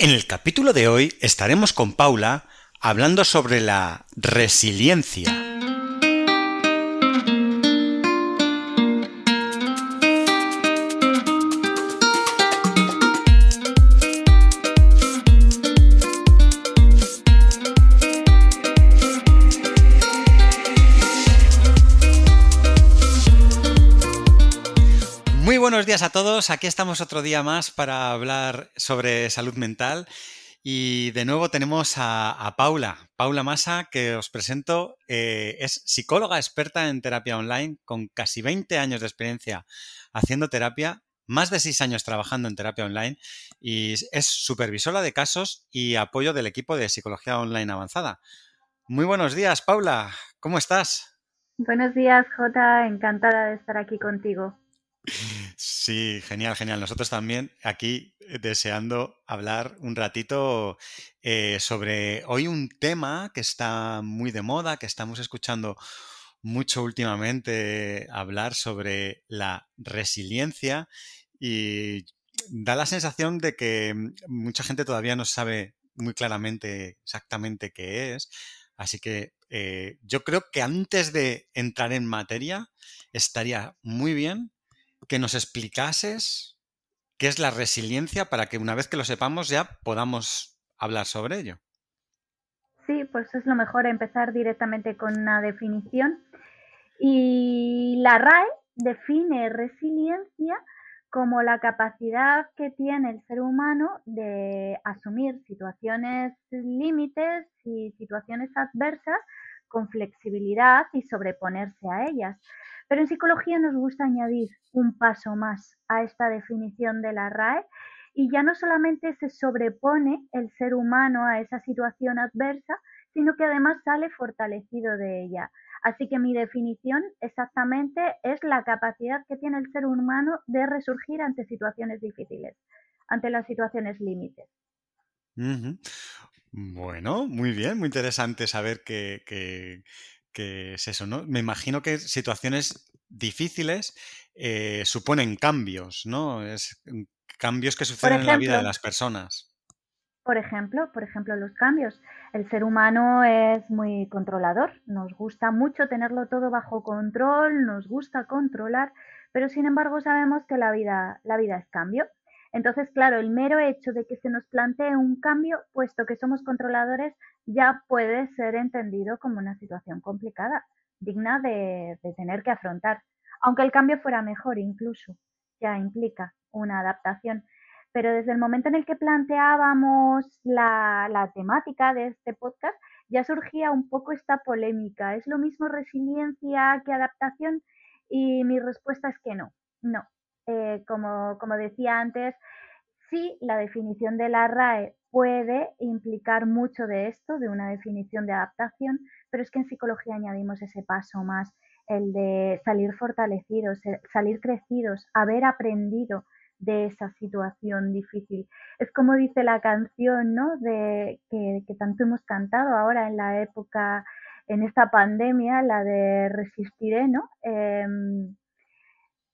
En el capítulo de hoy estaremos con Paula hablando sobre la resiliencia. A todos. Aquí estamos otro día más para hablar sobre salud mental. Y de nuevo tenemos a, Paula, Paula Massa, que os presento. Eh, es psicóloga experta en terapia online con casi 20 años de experiencia haciendo terapia, más de 6 años trabajando en terapia online y es supervisora de casos y apoyo del equipo de psicología online avanzada. Muy buenos días, Paula. ¿Cómo estás? Buenos días, Jota. Encantada de estar aquí contigo. Sí, genial, genial. Nosotros también aquí eh, deseando hablar un ratito eh, sobre hoy un tema que está muy de moda, que estamos escuchando mucho últimamente hablar sobre la resiliencia y da la sensación de que mm, mucha gente todavía no sabe muy claramente exactamente qué es. Así que eh, yo creo que antes de entrar en materia estaría muy bien que nos explicases qué es la resiliencia para que una vez que lo sepamos ya podamos hablar sobre ello. Sí, pues es lo mejor empezar directamente con una definición. Y la RAE define resiliencia como la capacidad que tiene el ser humano de asumir situaciones límites y situaciones adversas con flexibilidad y sobreponerse a ellas. Pero en psicología nos gusta añadir un paso más a esta definición de la RAE y ya no solamente se sobrepone el ser humano a esa situación adversa, sino que además sale fortalecido de ella. Así que mi definición exactamente es la capacidad que tiene el ser humano de resurgir ante situaciones difíciles, ante las situaciones límites. Bueno, muy bien, muy interesante saber que, que es eso, ¿no? Me imagino que situaciones difíciles eh, suponen cambios, ¿no? Es mm, cambios que suceden en la vida de las personas. Por ejemplo, por ejemplo, los cambios. El ser humano es muy controlador, nos gusta mucho tenerlo todo bajo control, nos gusta controlar, pero sin embargo sabemos que la vida, la vida es cambio. Entonces, claro, el mero hecho de que se nos plantee un cambio, puesto que somos controladores, ya puede ser entendido como una situación complicada, digna de, tener que afrontar. Aunque el cambio fuera mejor incluso, ya implica una adaptación. Pero desde el momento en el que planteábamos la, la temática de este podcast, ya surgía un poco esta polémica. ¿Es lo mismo resiliencia que adaptación? Y mi respuesta es que no, no. Eh, como, decía antes, sí, la definición de la RAE puede implicar mucho de esto, de una definición de adaptación, pero es que en psicología añadimos ese paso más, el de salir fortalecidos, eh, salir crecidos, haber aprendido de esa situación difícil. Es como dice la canción, ¿no? De que, que tanto hemos cantado ahora en la época, en esta pandemia, la de Resistiré, ¿no? Em,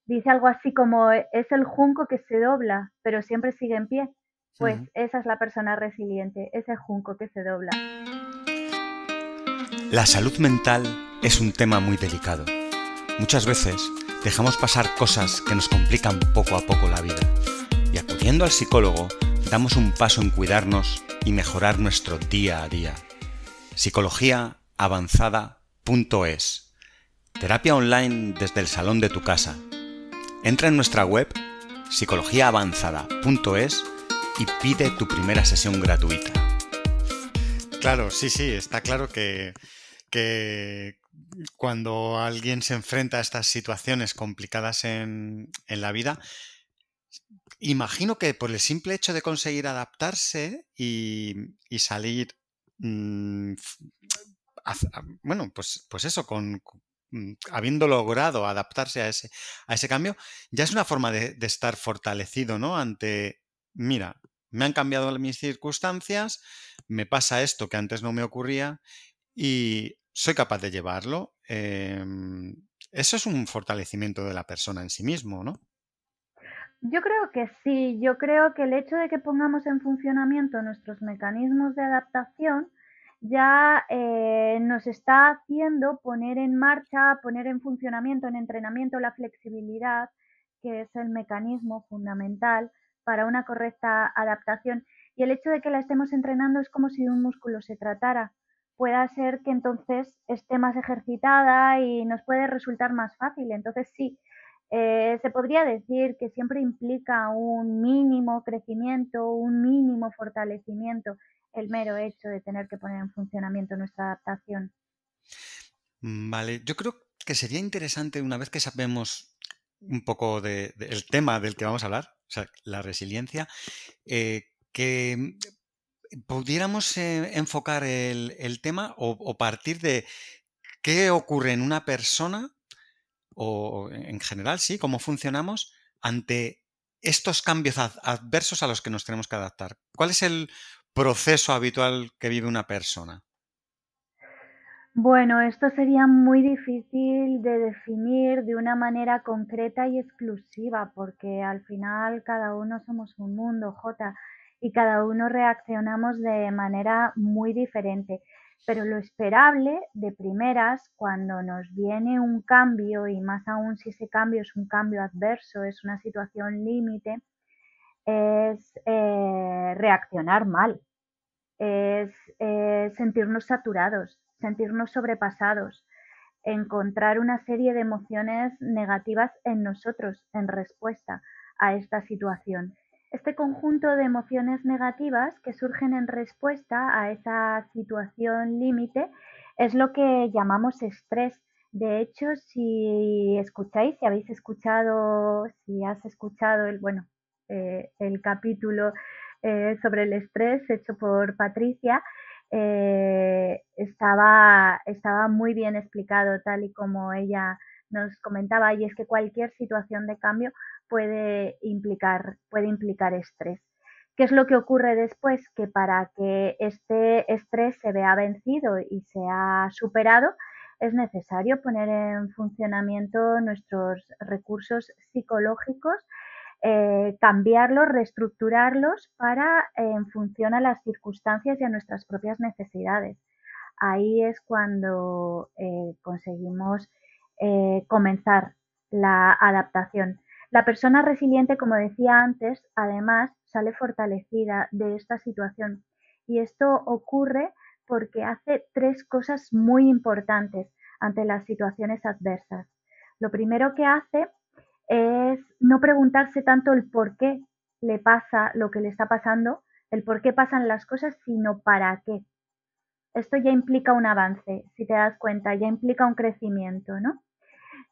dice algo así como es el junco que se dobla, pero siempre sigue en pie. Pues esa es la persona resiliente, ese junco que se dobla. La salud mental es un tema muy delicado. Muchas veces dejamos pasar cosas que nos complican poco a poco la vida y acudiendo al psicólogo damos un paso en cuidarnos y mejorar nuestro día a día. Psicologiaavanzada.es Terapia online desde el salón de tu casa Entra en nuestra web psicologiaavanzada.es y pide tu primera sesión gratuita. Claro, sí, sí, está claro que, cuando alguien se enfrenta a estas situaciones complicadas en, la vida, imagino que por el simple hecho de conseguir adaptarse y, salir, mm, bueno, pues, pues eso, con, habiendo logrado adaptarse a ese, a ese cambio, ya es una forma de, estar fortalecido, ¿no? Ante, mira, me han cambiado mis circunstancias, me pasa esto que antes no me ocurría y soy capaz de llevarlo. Em, eso es un fortalecimiento de la persona en sí mismo, ¿no? Yo creo que sí, yo creo que el hecho de que pongamos en funcionamiento nuestros mecanismos de adaptación ya eh, nos está haciendo poner en marcha, poner en funcionamiento, en entrenamiento la flexibilidad, que es el mecanismo fundamental para una correcta adaptación. Y el hecho de que la estemos entrenando es como si de un músculo se tratara. Pueda ser que entonces esté más ejercitada y nos puede resultar más fácil. Entonces sí, eh, se podría decir que siempre implica un mínimo crecimiento, un mínimo fortalecimiento el mero hecho de tener que poner en funcionamiento nuestra adaptación. Mm, vale, yo creo que sería interesante una vez que sabemos un poco del tema del que vamos a hablar, o sea, la resiliencia, eh, que pudiéramos eh, enfocar el, tema o, partir de qué ocurre en una persona o en general, sí, cómo funcionamos ante estos cambios adversos a los que nos tenemos que adaptar. ¿Cuál es el proceso habitual que vive una persona? Bueno, esto sería muy difícil de definir de una manera concreta y exclusiva, porque al final cada uno somos un mundo, J, y cada uno reaccionamos de manera muy diferente. Pero lo esperable de primeras, cuando nos viene un cambio, y más aún si ese cambio es un cambio adverso, es una situación límite, es eh, reaccionar mal, es eh, sentirnos saturados, sentirnos sobrepasados, encontrar una serie de emociones negativas en nosotros en respuesta a esta situación. Este conjunto de emociones negativas que surgen en respuesta a esa situación límite es lo que llamamos estrés. De hecho, si escucháis, si habéis escuchado, si has escuchado el, bueno, eh, el capítulo eh, sobre el estrés hecho por Patricia, eh, estaba, estaba muy bien explicado tal y como ella nos comentaba, y es que cualquier situación de cambio puede implicar, puede implicar estrés. ¿Qué es lo que ocurre después? Que para que este estrés se vea vencido y sea superado, es necesario poner en funcionamiento nuestros recursos psicológicos eh, cambiarlos, reestructurarlos para eh, en función a las circunstancias y a nuestras propias necesidades. Ahí es cuando eh, conseguimos comenzar la adaptación. La persona resiliente, como decía antes, además sale fortalecida de esta situación y esto ocurre porque hace tres cosas muy importantes ante las situaciones adversas. Lo primero que hace es no preguntarse tanto el por qué le pasa lo que le está pasando, el por qué pasan las cosas, sino para qué. Esto ya implica un avance, si te das cuenta, ya implica un crecimiento, ¿no?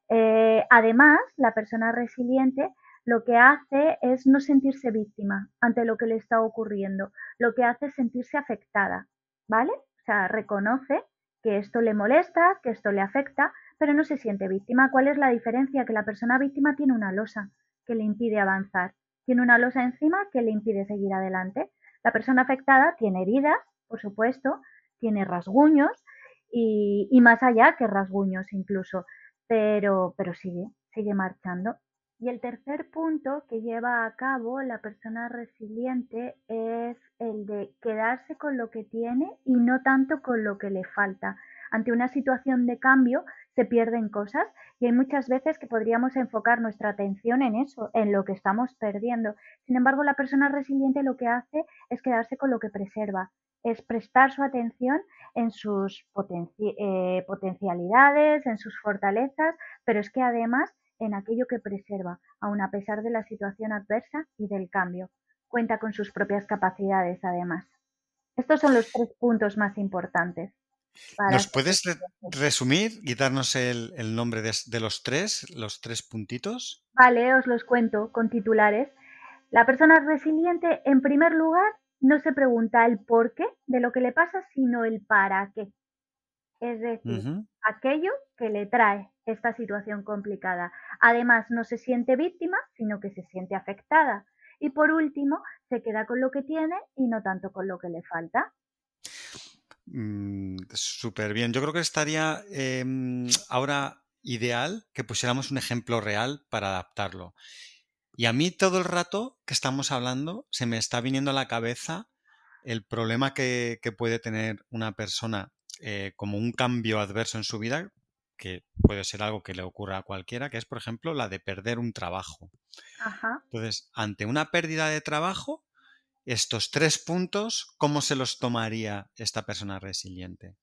Eh, además, la persona resiliente lo que hace es no sentirse víctima ante lo que le está ocurriendo, lo que hace es sentirse afectada, ¿vale? O sea, reconoce que esto le molesta, que esto le afecta, pero no se siente víctima. ¿Cuál es la diferencia? Que la persona víctima tiene una losa que le impide avanzar, tiene una losa encima que le impide seguir adelante. La persona afectada tiene heridas, por supuesto, tiene rasguños y, más allá que rasguños incluso, pero, pero sigue, sigue marchando. Y el tercer punto que lleva a cabo la persona resiliente es el de quedarse con lo que tiene y no tanto con lo que le falta. Ante una situación de cambio, se pierden cosas y hay muchas veces que podríamos enfocar nuestra atención en eso, en lo que estamos perdiendo. Sin embargo, la persona resiliente lo que hace es quedarse con lo que preserva, es prestar su atención en sus eh, potencialidades, en sus fortalezas, pero es que además en aquello que preserva, aun a pesar de la situación adversa y del cambio. Cuenta con sus propias capacidades además. Estos son los tres puntos más importantes. ¿Nos puedes resumir y darnos el, nombre de, los tres, los tres puntitos? Vale, os los cuento con titulares. La persona resiliente, en primer lugar, no se pregunta el por qué de lo que le pasa, sino el para qué. Es decir, aquello que le trae esta situación complicada. Además, no se siente víctima, sino que se siente afectada. Y por último, se queda con lo que tiene y no tanto con lo que le falta. Mm, súper bien. Yo creo que estaría em, ahora ideal que pusiéramos un ejemplo real para adaptarlo. Y a mí todo el rato que estamos hablando se me está viniendo a la cabeza el problema que, puede tener una persona eh, como un cambio adverso en su vida, que puede ser algo que le ocurra a cualquiera, que es, por ejemplo, la de perder un trabajo. Entonces, ante una pérdida de trabajo, estos tres puntos, ¿cómo se los tomaría esta persona resiliente?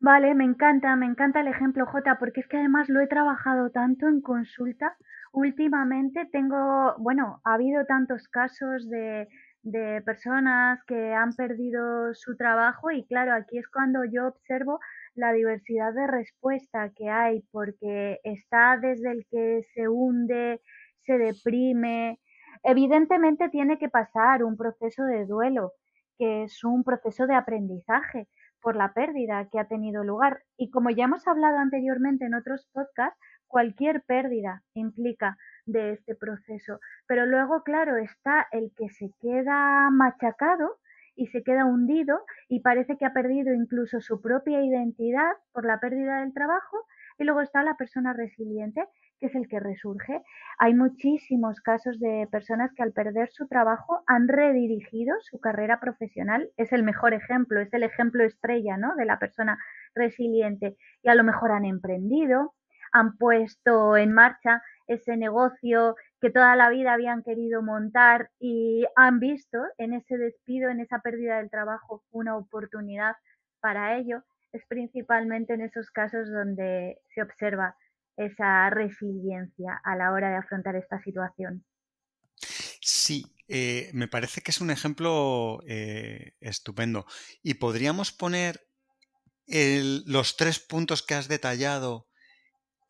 Vale, me encanta, me encanta el ejemplo J, porque es que además lo he trabajado tanto en consulta. Últimamente tengo, bueno, ha habido tantos casos de, de personas que han perdido su trabajo y claro, aquí es cuando yo observo la diversidad de respuesta que hay, porque está desde el que se hunde, se deprime. Evidentemente tiene que pasar un proceso de duelo, que es un proceso de aprendizaje por la pérdida que ha tenido lugar. Y como ya hemos hablado anteriormente en otros podcasts, cualquier pérdida implica de este proceso. Pero luego, claro, está el que se queda machacado y se queda hundido y parece que ha perdido incluso su propia identidad por la pérdida del trabajo. Y luego está la persona resiliente, que es el que resurge. Hay muchísimos casos de personas que al perder su trabajo han redirigido su carrera profesional. Es el mejor ejemplo, es el ejemplo estrella ¿no? de la persona resiliente. Y a lo mejor han emprendido, han puesto en marcha ese negocio que toda la vida habían querido montar y han visto en ese despido, en esa pérdida del trabajo, una oportunidad para ello. Es principalmente en esos casos donde se observa esa resiliencia a la hora de afrontar esta situación. Sí, eh, me parece que es un ejemplo eh, estupendo. Y podríamos poner los tres puntos que has detallado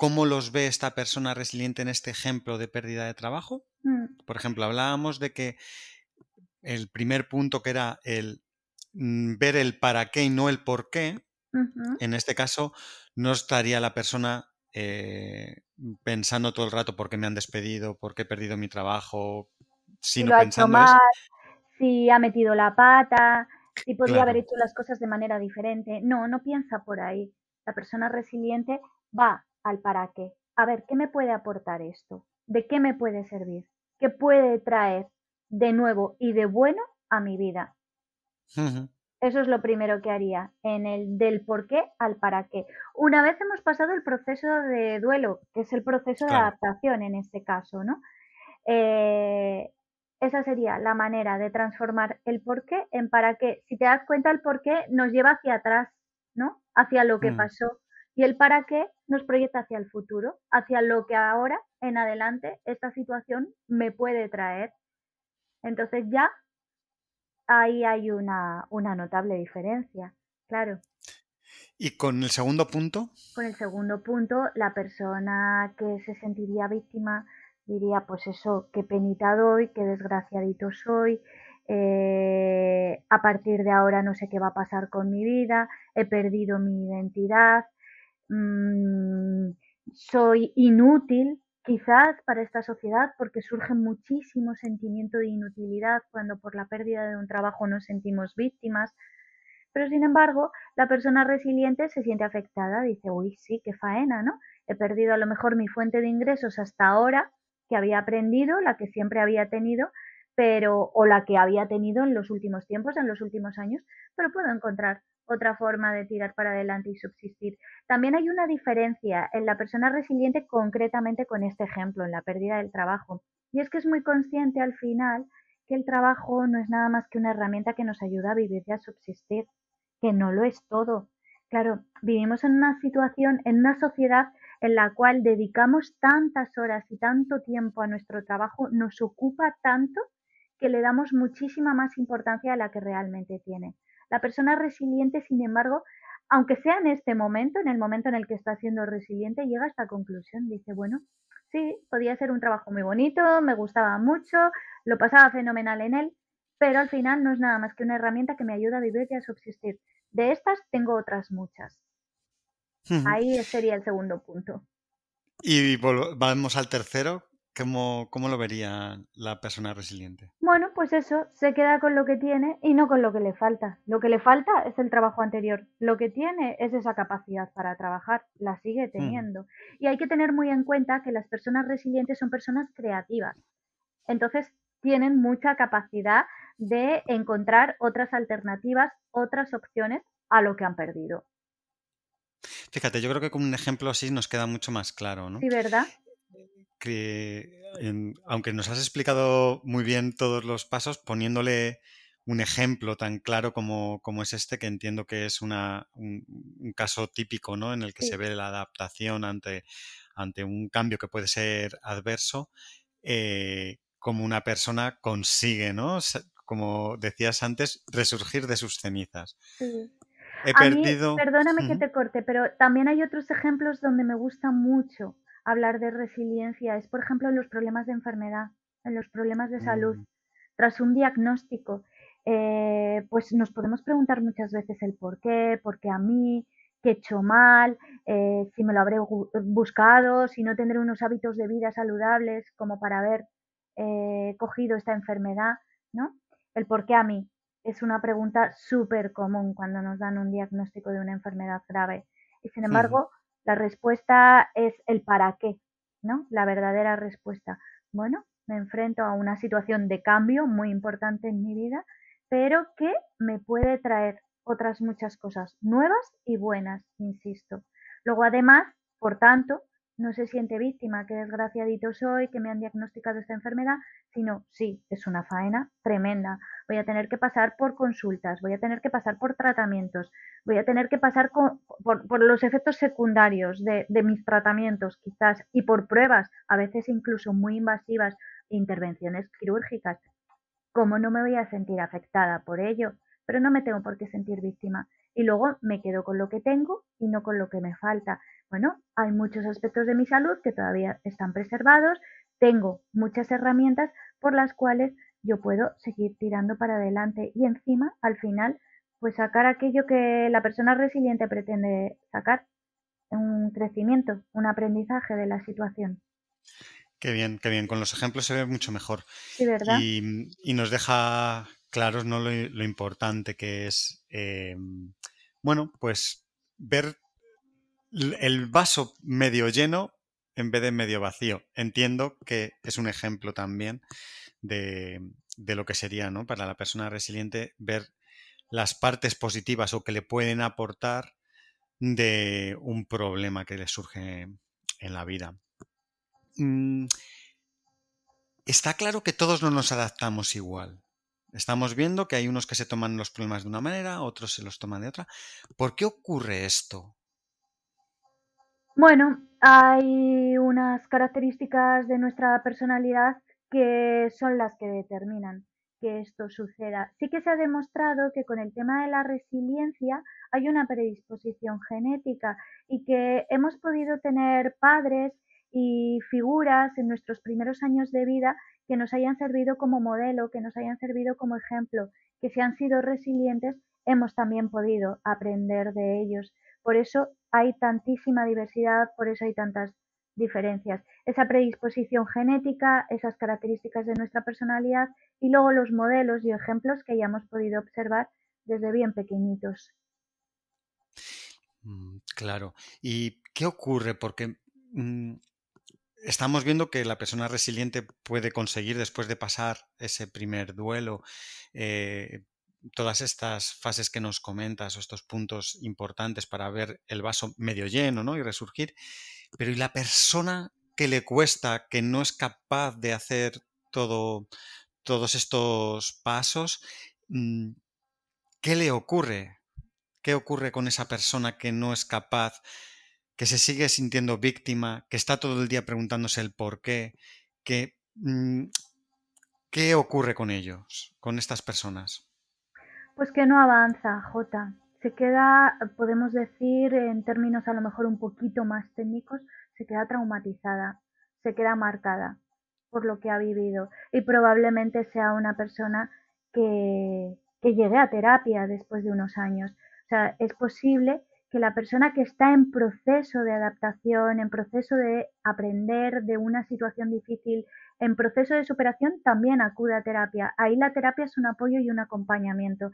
¿Cómo los ve esta persona resiliente en este ejemplo de pérdida de trabajo? Mm. Por ejemplo, hablábamos de que el primer punto que era el mm, ver el para qué y no el por qué, en este caso no estaría la persona eh, pensando todo el rato por qué me han despedido, por qué he perdido mi trabajo, sino si pensando ha si ha metido la pata, si podría haber hecho las cosas de manera diferente. No, no piensa por ahí. La persona resiliente va al para qué. A ver, ¿qué me puede aportar esto? ¿De qué me puede servir? ¿Qué puede traer de nuevo y de bueno a mi vida? Eso es lo primero que haría, en el del por qué al para qué. Una vez hemos pasado el proceso de duelo, que es el proceso de adaptación en este caso, ¿no? Eh, esa sería la manera de transformar el por qué en para qué. Si te das cuenta, el por qué nos lleva hacia atrás, ¿no? Hacia lo que mm. pasó. Y el para qué nos proyecta hacia el futuro, hacia lo que ahora en adelante esta situación me puede traer. Entonces ya ahí hay una, una notable diferencia, claro. ¿Y con el segundo punto? Con el segundo punto, la persona que se sentiría víctima diría, pues eso, qué penita doy, qué desgraciadito soy, eh, a partir de ahora no sé qué va a pasar con mi vida, he perdido mi identidad, Mm, soy inútil quizás para esta sociedad porque surge muchísimo sentimiento de inutilidad cuando por la pérdida de un trabajo nos sentimos víctimas. Pero sin embargo, la persona resiliente se siente afectada, dice, uy, sí, qué faena, ¿no? He perdido a lo mejor mi fuente de ingresos hasta ahora, que había aprendido, la que siempre había tenido, pero, o la que había tenido en los últimos tiempos, en los últimos años, pero puedo encontrar otra forma de tirar para adelante y subsistir. También hay una diferencia en la persona resiliente concretamente con este ejemplo, en la pérdida del trabajo. Y es que es muy consciente al final que el trabajo no es nada más que una herramienta que nos ayuda a vivir y a subsistir, que no lo es todo. Claro, vivimos en una situación, en una sociedad en la cual dedicamos tantas horas y tanto tiempo a nuestro trabajo, nos ocupa tanto que le damos muchísima más importancia a la que realmente tiene. La persona resiliente, sin embargo, aunque sea en este momento, en el momento en el que está siendo resiliente, llega a esta conclusión. Dice, bueno, sí, podía ser un trabajo muy bonito, me gustaba mucho, lo pasaba fenomenal en él, pero al final no es nada más que una herramienta que me ayuda a vivir y a subsistir. De estas tengo otras muchas. Ahí sería el segundo punto. Y vamos al tercero. ¿Cómo, ¿Cómo, lo vería la persona resiliente? Bueno, pues eso, se queda con lo que tiene y no con lo que le falta. Lo que le falta es el trabajo anterior. Lo que tiene es esa capacidad para trabajar, la sigue Mm, teniendo. Y hay que tener muy en cuenta que las personas resilientes son personas creativas. Entonces, tienen mucha capacidad de encontrar otras alternativas, otras opciones a lo que han perdido. Fíjate, yo creo que con un ejemplo así nos queda mucho más claro, ¿no? Sí, ¿verdad? Que en- aunque nos has explicado muy bien todos los pasos, poniéndole un ejemplo tan claro como, como es este, que entiendo que es una, un, un caso típico, ¿no? En el que Sí. se ve la adaptación ante, ante un cambio que puede ser adverso, eh, como una persona consigue, ¿no? Como decías antes, resurgir de sus cenizas. Sí. He A mí, perdóname que te corte, pero también hay otros ejemplos donde me gusta mucho hablar de resiliencia. Es, por ejemplo, en los problemas de enfermedad, en los problemas de salud. Mm, Tras un diagnóstico, eh, pues nos podemos preguntar muchas veces el por qué, por qué a mí, qué he hecho mal, eh, si me lo habré buscado, si no tendré unos hábitos de vida saludables como para haber eh, cogido esta enfermedad, ¿no? El por qué a mí es una pregunta súper común cuando nos dan un diagnóstico de una enfermedad grave. Y sin embargo, la respuesta es el para qué, ¿no? La verdadera respuesta. Bueno, me enfrento a una situación de cambio muy importante en mi vida, pero que me puede traer otras muchas cosas nuevas y buenas, insisto. Luego, además, por tanto, no se siente víctima, que desgraciadito soy, que me han diagnosticado esta enfermedad, sino sí, es una faena tremenda. Voy a tener que pasar por consultas, voy a tener que pasar por tratamientos, voy a tener que pasar por, por los efectos secundarios de, de mis tratamientos, quizás, y por pruebas, a veces incluso muy invasivas, intervenciones quirúrgicas. ¿Cómo no me voy a sentir afectada por ello? Pero no me tengo por qué sentir víctima. Y luego me quedo con lo que tengo y no con lo que me falta. Bueno, hay muchos aspectos de mi salud que todavía están preservados. Tengo muchas herramientas por las cuales yo puedo seguir tirando para adelante y encima, al final, pues sacar aquello que la persona resiliente pretende sacar, un crecimiento, un aprendizaje de la situación. Qué bien, qué bien. Con los ejemplos se ve mucho mejor. Sí, ¿verdad? Y, y nos deja claros ¿no? lo, lo importante que es, eh, bueno, pues ver el vaso medio lleno en vez de medio vacío. Entiendo que es un ejemplo también de, de lo que sería, ¿no? Para la persona resiliente, ver las partes positivas o que le pueden aportar de un problema que le surge en la vida. Mm, Está claro que todos no nos adaptamos igual. Estamos viendo que hay unos que se toman los problemas de una manera, otros se los toman de otra. ¿Por qué ocurre esto? Bueno, hay unas características de nuestra personalidad que son las que determinan que esto suceda. Sí que se ha demostrado que con el tema de la resiliencia hay una predisposición genética y que hemos podido tener padres y figuras en nuestros primeros años de vida que nos hayan servido como modelo, que nos hayan servido como ejemplo, que si han sido resilientes hemos también podido aprender de ellos. Por eso hay tantísima diversidad, por eso hay tantas diferencias. Esa predisposición genética, esas características de nuestra personalidad y luego los modelos y ejemplos que hayamos podido observar desde bien pequeñitos. Mm, Claro. ¿Y qué ocurre? Porque mm, estamos viendo que la persona resiliente puede conseguir, después de pasar ese primer duelo, eh, todas estas fases que nos comentas o estos puntos importantes para ver el vaso medio lleno ¿no? y resurgir. Pero ¿y la persona que le cuesta, que no es capaz de hacer todo, todos estos pasos? mm, ¿Qué le ocurre? ¿Qué ocurre con esa persona que no es capaz, que se sigue sintiendo víctima, que está todo el día preguntándose el por qué? Mm, ¿Qué ocurre con ellos, con estas personas? Pues que no avanza, Jota. Se queda, podemos decir, en términos a lo mejor un poquito más técnicos, se queda traumatizada, se queda marcada por lo que ha vivido y probablemente sea una persona que, que llegue a terapia después de unos años. O sea, es posible que la persona que está en proceso de adaptación, en proceso de aprender de una situación difícil, en proceso de superación, también acude a terapia. Ahí la terapia es un apoyo y un acompañamiento.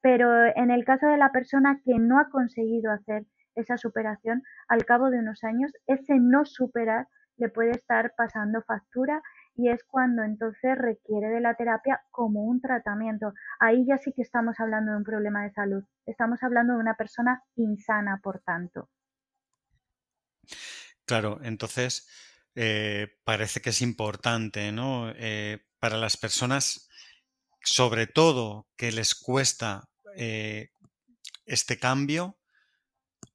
Pero en el caso de la persona que no ha conseguido hacer esa superación, al cabo de unos años, ese no superar le puede estar pasando factura y es cuando entonces requiere de la terapia como un tratamiento. Ahí ya sí que estamos hablando de un problema de salud. Estamos hablando de una persona insana, por tanto. Claro, entonces eh, parece que es importante, ¿no? Eh, para las personas, sobre todo que les cuesta eh, este cambio,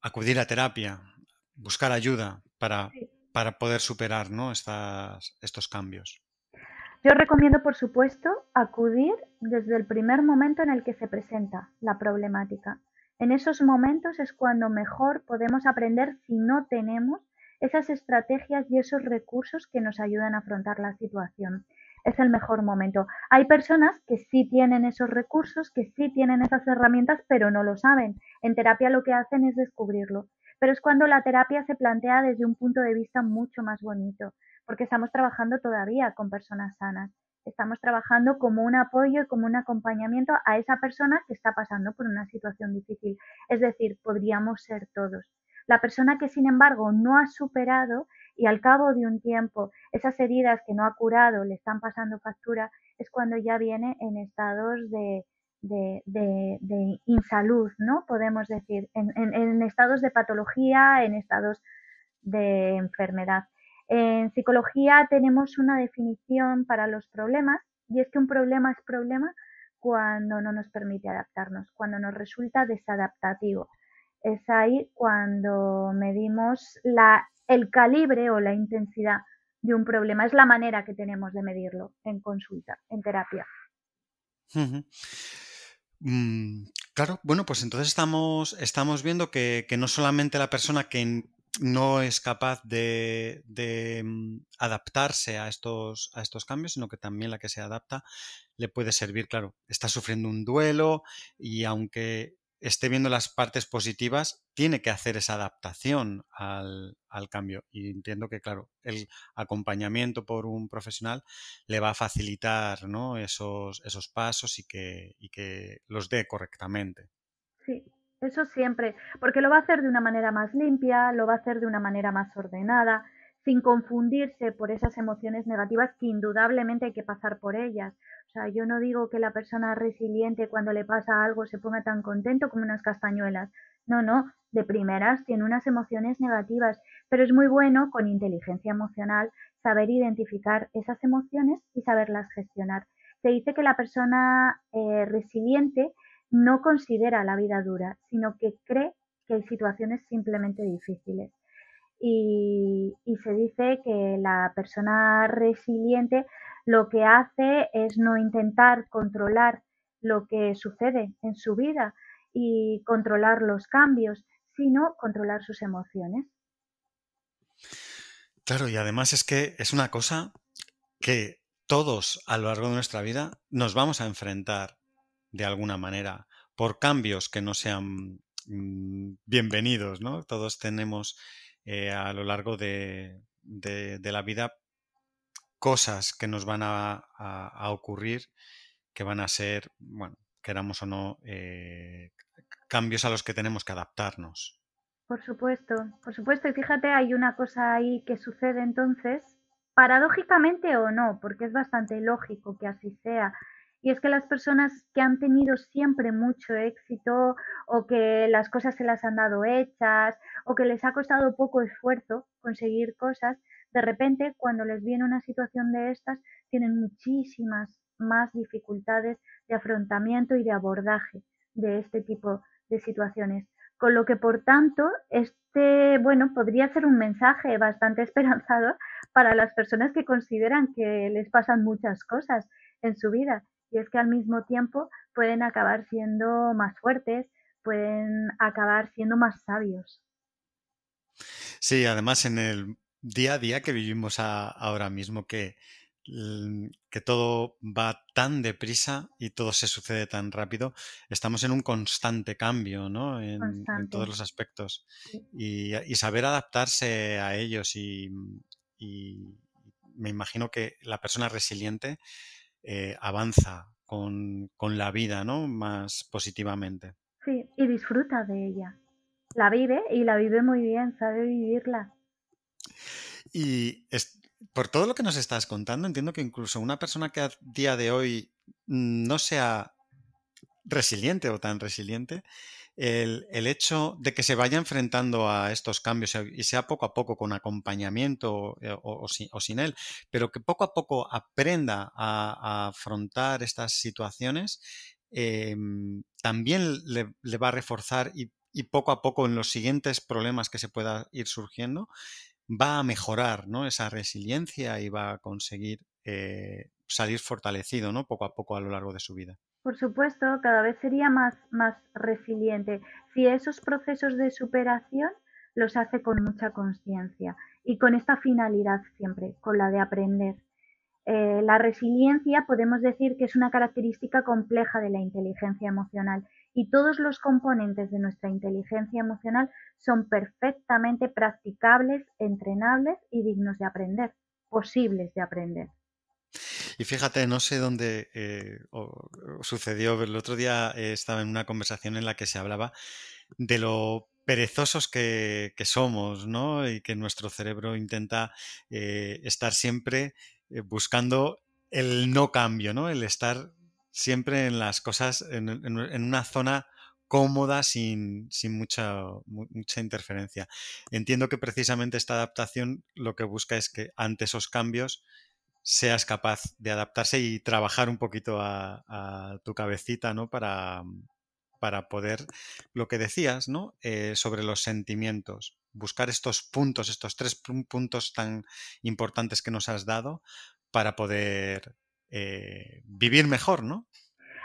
acudir a terapia, buscar ayuda para para poder superar ¿no? Estas, estos cambios? Yo recomiendo, por supuesto, acudir desde el primer momento en el que se presenta la problemática. En esos momentos es cuando mejor podemos aprender si no tenemos esas estrategias y esos recursos que nos ayudan a afrontar la situación. Es el mejor momento. Hay personas que sí tienen esos recursos, que sí tienen esas herramientas, pero no lo saben. En terapia lo que hacen es descubrirlo pero es cuando la terapia se plantea desde un punto de vista mucho más bonito, porque estamos trabajando todavía con personas sanas. Estamos trabajando como un apoyo y como un acompañamiento a esa persona que está pasando por una situación difícil. Es decir, podríamos ser todos. La persona que, sin embargo, no ha superado y al cabo de un tiempo esas heridas que no ha curado le están pasando factura, es cuando ya viene en estados de, de, insalud, ¿no? Podemos decir, en, estados de patología, en estados de enfermedad. En psicología tenemos una definición para los problemas y es que un problema es problema cuando no nos permite adaptarnos, cuando nos resulta desadaptativo. Es ahí cuando medimos la, el calibre o la intensidad de un problema. Es la manera que tenemos de medirlo en consulta, en terapia. Mm, claro, bueno, pues entonces estamos, estamos viendo que, no solamente la persona que no es capaz de, mm, adaptarse a estos, a estos cambios, sino que también la que se adapta le puede servir, claro, está sufriendo un duelo y aunque esté viendo las partes positivas, tiene que hacer esa adaptación al, cambio. Y entiendo que, claro, el acompañamiento por un profesional le va a facilitar ¿no? esos, esos pasos y que, y que los dé correctamente. Sí, eso siempre, porque lo va a hacer de una manera más limpia, lo va a hacer de una manera más ordenada, sin confundirse por esas emociones negativas que indudablemente hay que pasar por ellas. O sea, yo no digo que la persona resiliente cuando le pasa algo se ponga tan contento como unas castañuelas. No, no, de primeras tiene unas emociones negativas, pero es muy bueno con inteligencia emocional saber identificar esas emociones y saberlas gestionar. Se dice que la persona eh, resiliente no considera la vida dura, sino que cree que hay situaciones simplemente difíciles y, se dice que la persona resiliente lo que hace es no intentar controlar lo que sucede en su vida y controlar los cambios, sino controlar sus emociones. Claro, y además es que es una cosa que todos a lo largo de nuestra vida nos vamos a enfrentar de alguna manera por cambios que no sean mm, bienvenidos, ¿no? Todos tenemos eh, a lo largo de, la vida cosas que nos van a, ocurrir que van a ser, bueno, queramos o no, eh, cambios a los que tenemos que adaptarnos. Por supuesto, por supuesto. Y fíjate, hay una cosa ahí que sucede entonces, paradójicamente o no, porque es bastante lógico que así sea. Y es que las personas que han tenido siempre mucho éxito o que las cosas se las han dado hechas o que les ha costado poco esfuerzo conseguir cosas, de repente cuando les viene una situación de estas tienen muchísimas más dificultades de afrontamiento y de abordaje de este tipo de situaciones. Con lo que, por tanto, este, bueno, podría ser un mensaje bastante esperanzador para las personas que consideran que les pasan muchas cosas en su vida y es que al mismo tiempo pueden acabar siendo más fuertes, pueden acabar siendo más sabios. Sí, además en el día a día que vivimos ahora mismo, que que todo va tan deprisa y todo se sucede tan rápido, estamos en un constante cambio, ¿no? En, todos los aspectos. Y, saber adaptarse a ellos y, me imagino que la persona resiliente eh, avanza con, la vida, ¿no? Más positivamente. Sí, y disfruta de ella. La vive y la vive muy bien, sabe vivirla. Y por todo lo que nos estás contando, entiendo que incluso una persona que a día de hoy no sea resiliente o tan resiliente, el, hecho de que se vaya enfrentando a estos cambios y sea poco a poco con acompañamiento eh, o, sin, él, pero que poco a poco aprenda a, afrontar estas situaciones, em, también le, va a reforzar y, poco a poco en los siguientes problemas que se pueda ir surgiendo, va a mejorar ¿no? esa resiliencia y va a conseguir eh, salir fortalecido ¿no? poco a poco a lo largo de su vida. Por supuesto, cada vez sería más, más resiliente si esos procesos de superación los hace con mucha conciencia y con esta finalidad siempre, con la de aprender. Eh, la resiliencia podemos decir que es una característica compleja de la inteligencia emocional y todos los componentes de nuestra inteligencia emocional son perfectamente practicables, entrenables y dignos de aprender, posibles de aprender. Y fíjate, no sé dónde eh, sucedió, el otro día eh, estaba en una conversación en la que se hablaba de lo perezosos que, somos, ¿no? Y que nuestro cerebro intenta eh, estar siempre buscando el no cambio, ¿no? El estar siempre en las cosas, en, una zona cómoda sin, mucha, mucha interferencia. Entiendo que precisamente esta adaptación lo que busca es que ante esos cambios seas capaz de adaptarse y trabajar un poquito a, tu cabecita, ¿no? Para, para, poder, lo que decías, ¿no? Eh, sobre los sentimientos, buscar estos puntos, estos tres puntos tan importantes que nos has dado para poder eh, vivir mejor, ¿no?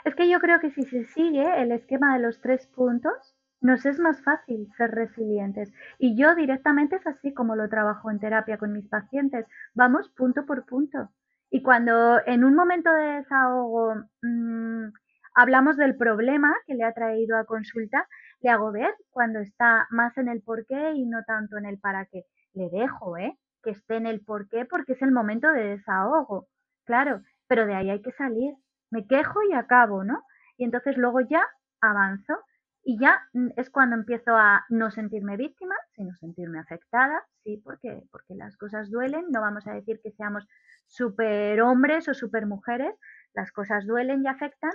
Es que yo creo que si se sigue el esquema de los tres puntos, nos es más fácil ser resilientes. Y yo directamente es así como lo trabajo en terapia con mis pacientes. Vamos punto por punto. Y cuando en un momento de desahogo mm, hablamos del problema que le ha traído a consulta, le hago ver cuando está más en el por qué y no tanto en el para qué. Le dejo, ¿eh? Que esté en el por qué porque es el momento de desahogo. Claro, pero de ahí hay que salir. Me quejo y acabo, ¿no? Y entonces luego ya avanzo y ya mm, es cuando empiezo a no sentirme víctima, sino sentirme afectada, sí, porque, porque las cosas duelen, no vamos a decir que seamos super hombres o super mujeres, las cosas duelen y afectan,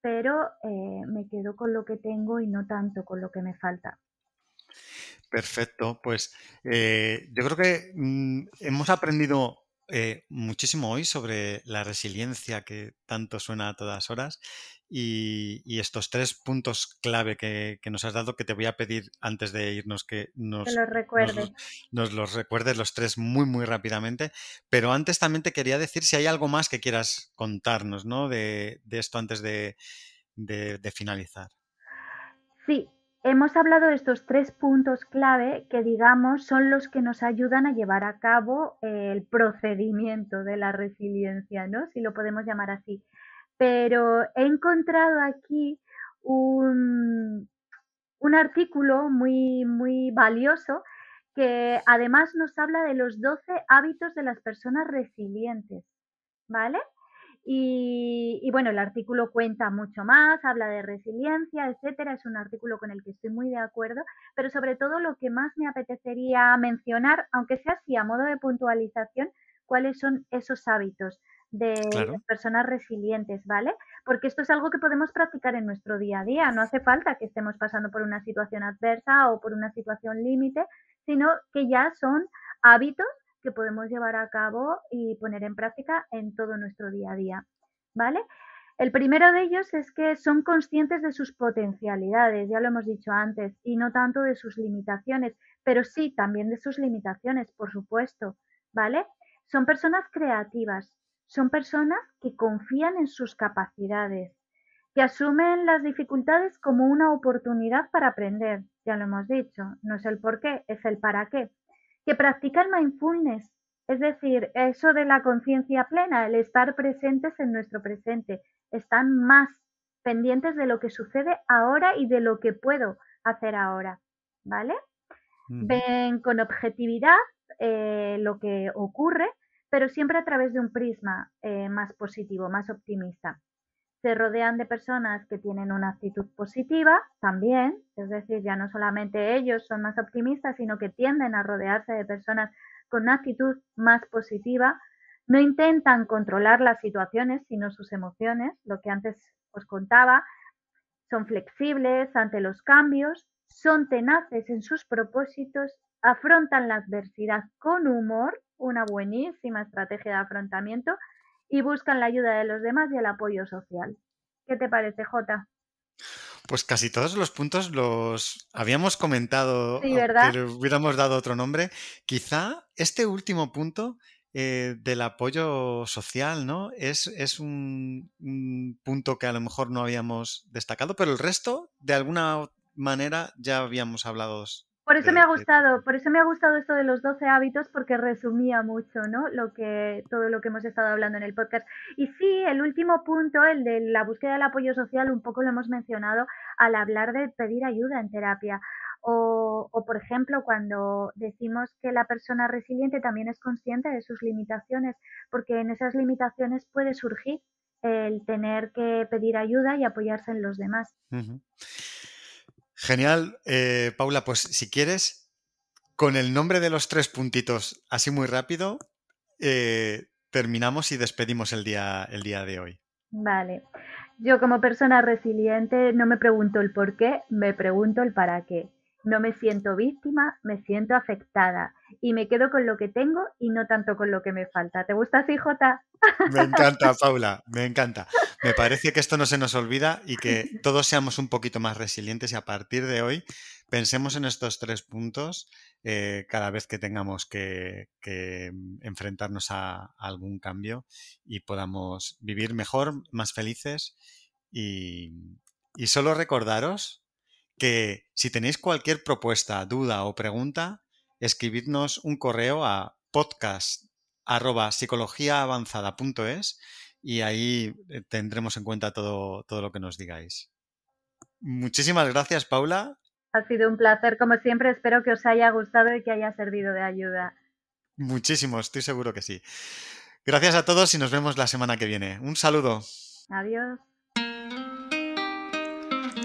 pero eh, me quedo con lo que tengo y no tanto con lo que me falta. Perfecto, pues eh, yo creo que mm, hemos aprendido eh, muchísimo hoy sobre la resiliencia que tanto suena a todas horas y, estos tres puntos clave que, nos has dado que te voy a pedir antes de irnos que nos, los recuerdes. Nos, los recuerdes los tres muy muy rápidamente. Pero antes también te quería decir si hay algo más que quieras contarnos ¿no? de, esto antes de, de finalizar. Sí, Hemos hablado de estos tres puntos clave que, digamos, son los que nos ayudan a llevar a cabo el procedimiento de la resiliencia, ¿no? Si lo podemos llamar así. Pero he encontrado aquí un, un artículo muy, muy valioso que además nos habla de los 12 hábitos de las personas resilientes, ¿vale? Y, bueno, el artículo cuenta mucho más, habla de resiliencia, etcétera. Es un artículo con el que estoy muy de acuerdo, pero sobre todo lo que más me apetecería mencionar, aunque sea así a modo de puntualización, cuáles son esos hábitos de las personas resilientes, ¿vale? Porque esto es algo que podemos practicar en nuestro día a día. No hace falta que estemos pasando por una situación adversa o por una situación límite, sino que ya son hábitos que podemos llevar a cabo y poner en práctica en todo nuestro día a día, ¿vale? El primero de ellos es que son conscientes de sus potencialidades, ya lo hemos dicho antes, y no tanto de sus limitaciones, pero sí también de sus limitaciones, por supuesto, ¿vale? Son personas creativas, son personas que confían en sus capacidades, que asumen las dificultades como una oportunidad para aprender, ya lo hemos dicho, no es el por qué, es el para qué. Que practican mindfulness, Es decir, eso de la conciencia plena, el estar presentes en nuestro presente, están más pendientes de lo que sucede ahora y de lo que puedo hacer ahora, ¿vale? Ven con objetividad eh, lo que ocurre, pero siempre a través de un prisma eh, más positivo, más optimista. Se rodean de personas que tienen una actitud positiva también, es decir, ya no solamente ellos son más optimistas, sino que tienden a rodearse de personas con una actitud más positiva. No intentan controlar las situaciones, sino sus emociones, lo que antes os contaba. Son flexibles ante los cambios, son tenaces en sus propósitos, afrontan la adversidad con humor, una buenísima estrategia de afrontamiento, y buscan la ayuda de los demás y el apoyo social. ¿Qué te parece, Jota? Pues casi todos los puntos los habíamos comentado, sí, pero hubiéramos dado otro nombre. Quizá este último punto eh, del apoyo social, ¿no? Es, es un, punto que a lo mejor no habíamos destacado, pero el resto, de alguna manera, ya habíamos hablado. Por eso me ha gustado, por eso me ha gustado esto de los 12 hábitos, porque resumía mucho, ¿no? Lo que, todo lo que hemos estado hablando en el podcast. Y sí, el último punto, el de la búsqueda del apoyo social, un poco lo hemos mencionado al hablar de pedir ayuda en terapia. O, por ejemplo, cuando decimos que la persona resiliente también es consciente de sus limitaciones, porque en esas limitaciones puede surgir el tener que pedir ayuda y apoyarse en los demás. Genial, eh, Paula, pues si quieres, con el nombre de los tres puntitos, así muy rápido, eh, terminamos y despedimos el día, el día de hoy. Vale. Yo como persona resiliente no me pregunto el por qué, me pregunto el para qué. No me siento víctima, me siento afectada y me quedo con lo que tengo y no tanto con lo que me falta. ¿Te gusta así, Jota? Me encanta, Paula, me encanta. Me parece que esto no se nos olvida y que todos seamos un poquito más resilientes y a partir de hoy pensemos en estos tres puntos eh, cada vez que tengamos que, enfrentarnos a, algún cambio y podamos vivir mejor, más felices y, y solo recordaros que si tenéis cualquier propuesta, duda o pregunta, escribidnos un correo a podcast y ahí eh, tendremos en cuenta todo, todo lo que nos digáis. Muchísimas gracias, Paula. Ha sido un placer, como siempre. Espero que os haya gustado y que haya servido de ayuda. Muchísimo, estoy seguro que sí. Gracias a todos y nos vemos la semana que viene. Un saludo. Adiós.